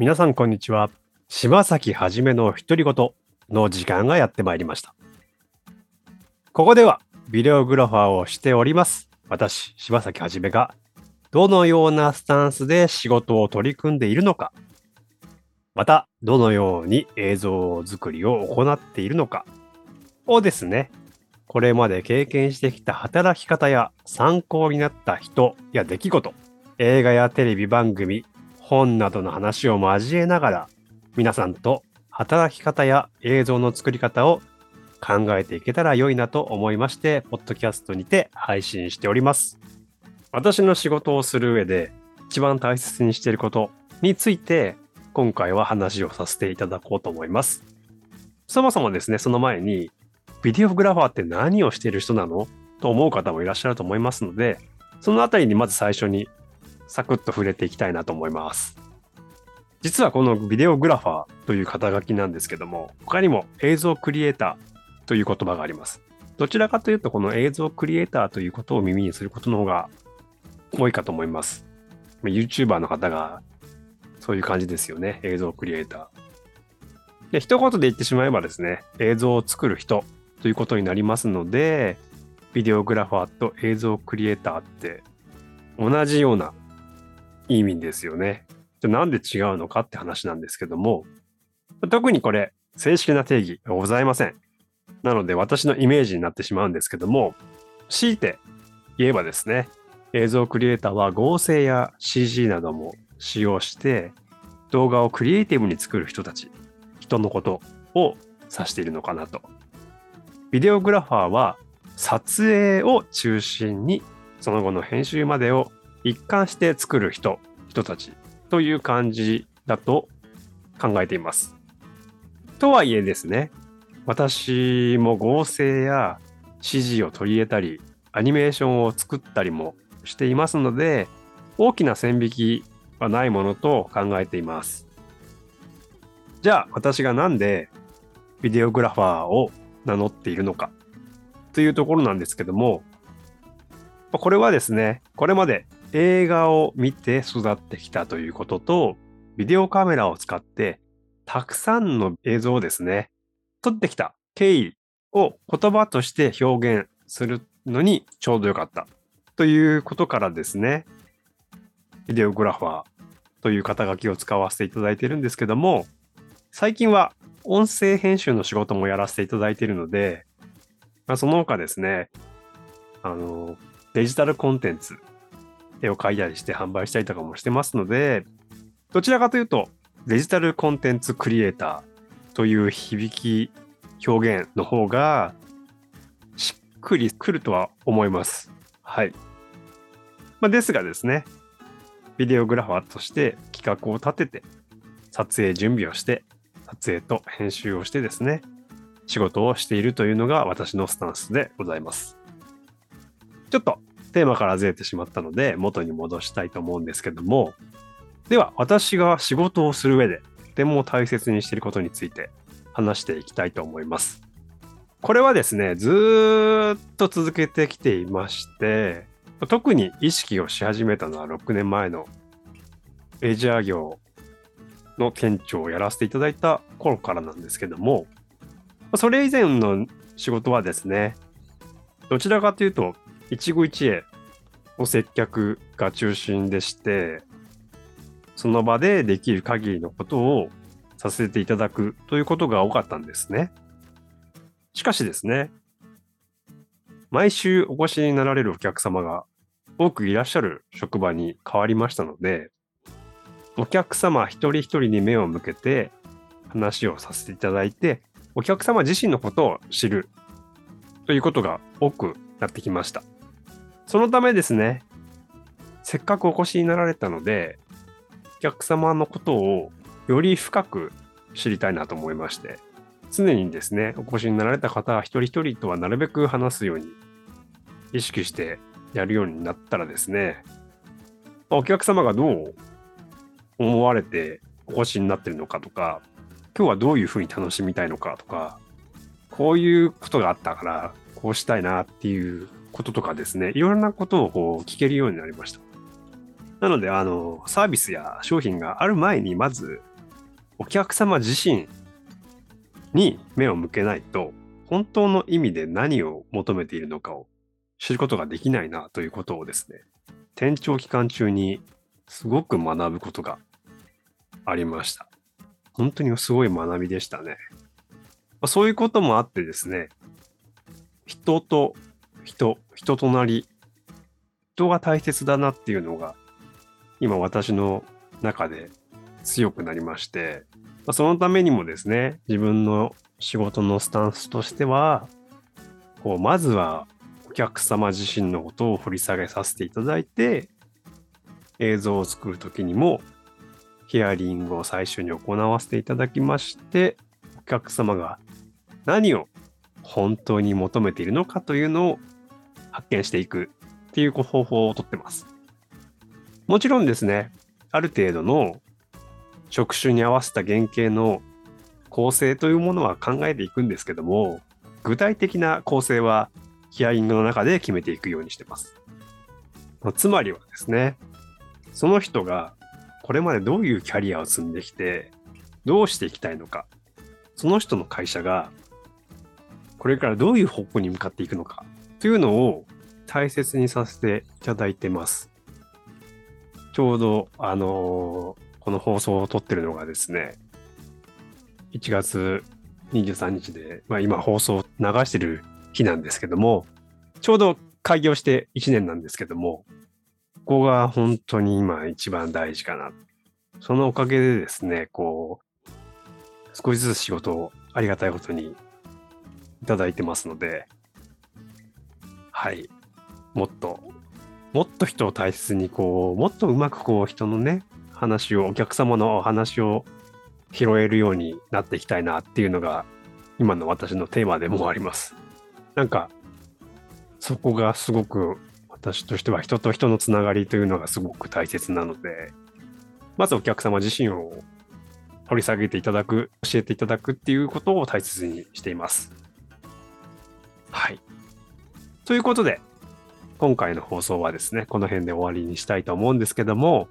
皆さんこんにちは。柴崎はじめの独り言の時間がやってまいりました。ここではビデオグラファーをしております。私、柴崎はじめがどのようなスタンスで仕事を取り組んでいるのか、またどのように映像作りを行っているのかをですね、これまで経験してきた働き方や参考になった人や出来事、映画やテレビ番組、本などの話を交えながら、皆さんと働き方や映像の作り方を考えていけたら良いなと思いまして、ポッドキャストにて配信しております。私の仕事をする上で一番大切にしていることについて、今回は話をさせていただこうと思います。そもそもですね、その前に、ビデオグラファーって何をしている人なの？と思う方もいらっしゃると思いますので、そのあたりにまず最初にサクッと触れていきたいなと思います。実はこのビデオグラファーという肩書きなんですけども、他にも映像クリエイターという言葉があります。どちらかというと、この映像クリエイターということを耳にすることの方が多いかと思います。YouTuber の方がそういう感じですよね。映像クリエイター。で、一言で言ってしまえばですね、映像を作る人ということになりますので、ビデオグラファーと映像クリエイターって同じような意味ですよね。じゃあなんで違うのかって話なんですけども、特にこれ、正式な定義がございません。なので私のイメージになってしまうんですけども、強いて言えばですね、映像クリエイターは合成や CG なども使用して動画をクリエイティブに作る人たち、人のことを指しているのかなと。ビデオグラファーは撮影を中心にその後の編集までを一貫して作る人、人たちという感じだと考えています。とはいえですね、私も合成や CG を取り入れたり、アニメーションを作ったりもしていますので、大きな線引きはないものと考えています。じゃあ私がなんでビデオグラファーを名乗っているのかというところなんですけども、これはですね、これまで映画を見て育ってきたということと、ビデオカメラを使ってたくさんの映像をですね、撮ってきた。経緯を言葉として表現するのにちょうどよかったということからですね、ビデオグラファーという肩書きを使わせていただいているんですけども、最近は音声編集の仕事もやらせていただいているので、まあ、その他ですね、あの、デジタルコンテンツ、絵を描いたりして販売したりとかもしてますので、どちらかというと、デジタルコンテンツクリエイターという響き表現の方がしっくりくるとは思います。はい。まあ、ですがですね、ビデオグラファーとして企画を立てて、撮影準備をして、撮影と編集をしてですね、仕事をしているというのが私のスタンスでございます。ちょっとテーマからずれてしまったので元に戻したいと思うんですけども、では私が仕事をする上でとても大切にしていることについて話していきたいと思います。これはですね、ずっと続けてきていまして、特に意識をし始めたのは6年前のレジャー業の店長をやらせていただいた頃からなんですけども、それ以前の仕事はですね、どちらかというと、一期一会の接客が中心でして、その場でできる限りのことをさせていただくということが多かったんですね。しかしですね、毎週お越しになられるお客様が多くいらっしゃる職場に変わりましたので、お客様一人一人に目を向けて話をさせていただいて、お客様自身のことを知るということが多くなってきました。そのためですね、せっかくお越しになられたので、お客様のことをより深く知りたいなと思いまして、常にですね、お越しになられた方一人一人とはなるべく話すように意識してやるようになったらですね、お客様がどう思われてお越しになってるのかとか、今日はどういうふうに楽しみたいのかとか、こういうことがあったから、こうしたいなっていうこととかですね、いろんなことをこう聞けるようになりました。なので、あの、サービスや商品がある前に、まずお客様自身に目を向けないと、本当の意味で何を求めているのかを知ることができないなということをですね、店長期間中にすごく学ぶことがありました。本当にすごい学びでしたね。まあ、そういうこともあってですね、人と人、人となり、人が大切だなっていうのが、今私の中で強くなりまして、ま、そのためにもですね、自分の仕事のスタンスとしては、こうまずはお客様自身のことを掘り下げさせていただいて、映像を作るときにもヒアリングを最初に行わせていただきまして、お客様が何を本当に求めているのかというのを発見していくっていう方法をとってます。もちろんですね、ある程度の職種に合わせた原型の構成というものは考えていくんですけども、具体的な構成はヒアリングの中で決めていくようにしてます。つまりはですね、その人がこれまでどういうキャリアを積んできて、どうしていきたいのか、その人の会社がこれからどういう方向に向かっていくのかというのを大切にさせていただいてます。ちょうど、あのー、この放送を撮ってるのがですね、1月23日で、まあ、今放送流してる日なんですけども、ちょうど開業して1年なんですけども、ここが本当に今一番大事かな。そのおかげでですね、こう、少しずつ仕事をありがたいことにいただいてますので、はい。もっと、もっと人を大切に、こう、もっとうまくこう人のね、話を、お客様の話を拾えるようになっていきたいなっていうのが、今の私のテーマでもあります。なんか、そこがすごく私としては人と人のつながりというのがすごく大切なので、まずお客様自身を掘り下げていただく、教えていただくっていうことを大切にしています。はい。ということで、今回の放送はですね、この辺で終わりにしたいと思うんですけども、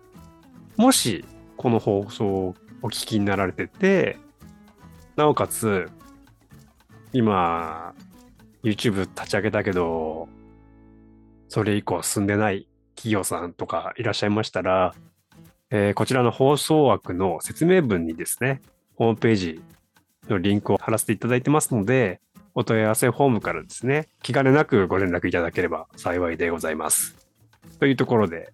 もしこの放送をお聞きになられてて、なおかつ、今、YouTube 立ち上げたけど、それ以降進んでない企業さんとかいらっしゃいましたら、えー、こちらの放送枠の説明文にですね、ホームページのリンクを貼らせていただいてますので、お問い合わせフォームからですね、気兼ねなくご連絡いただければ幸いでございます。というところで、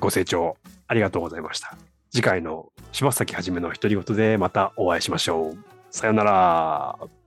ご清聴ありがとうございました。次回の柴崎はじめの独り言でまたお会いしましょう。さよなら。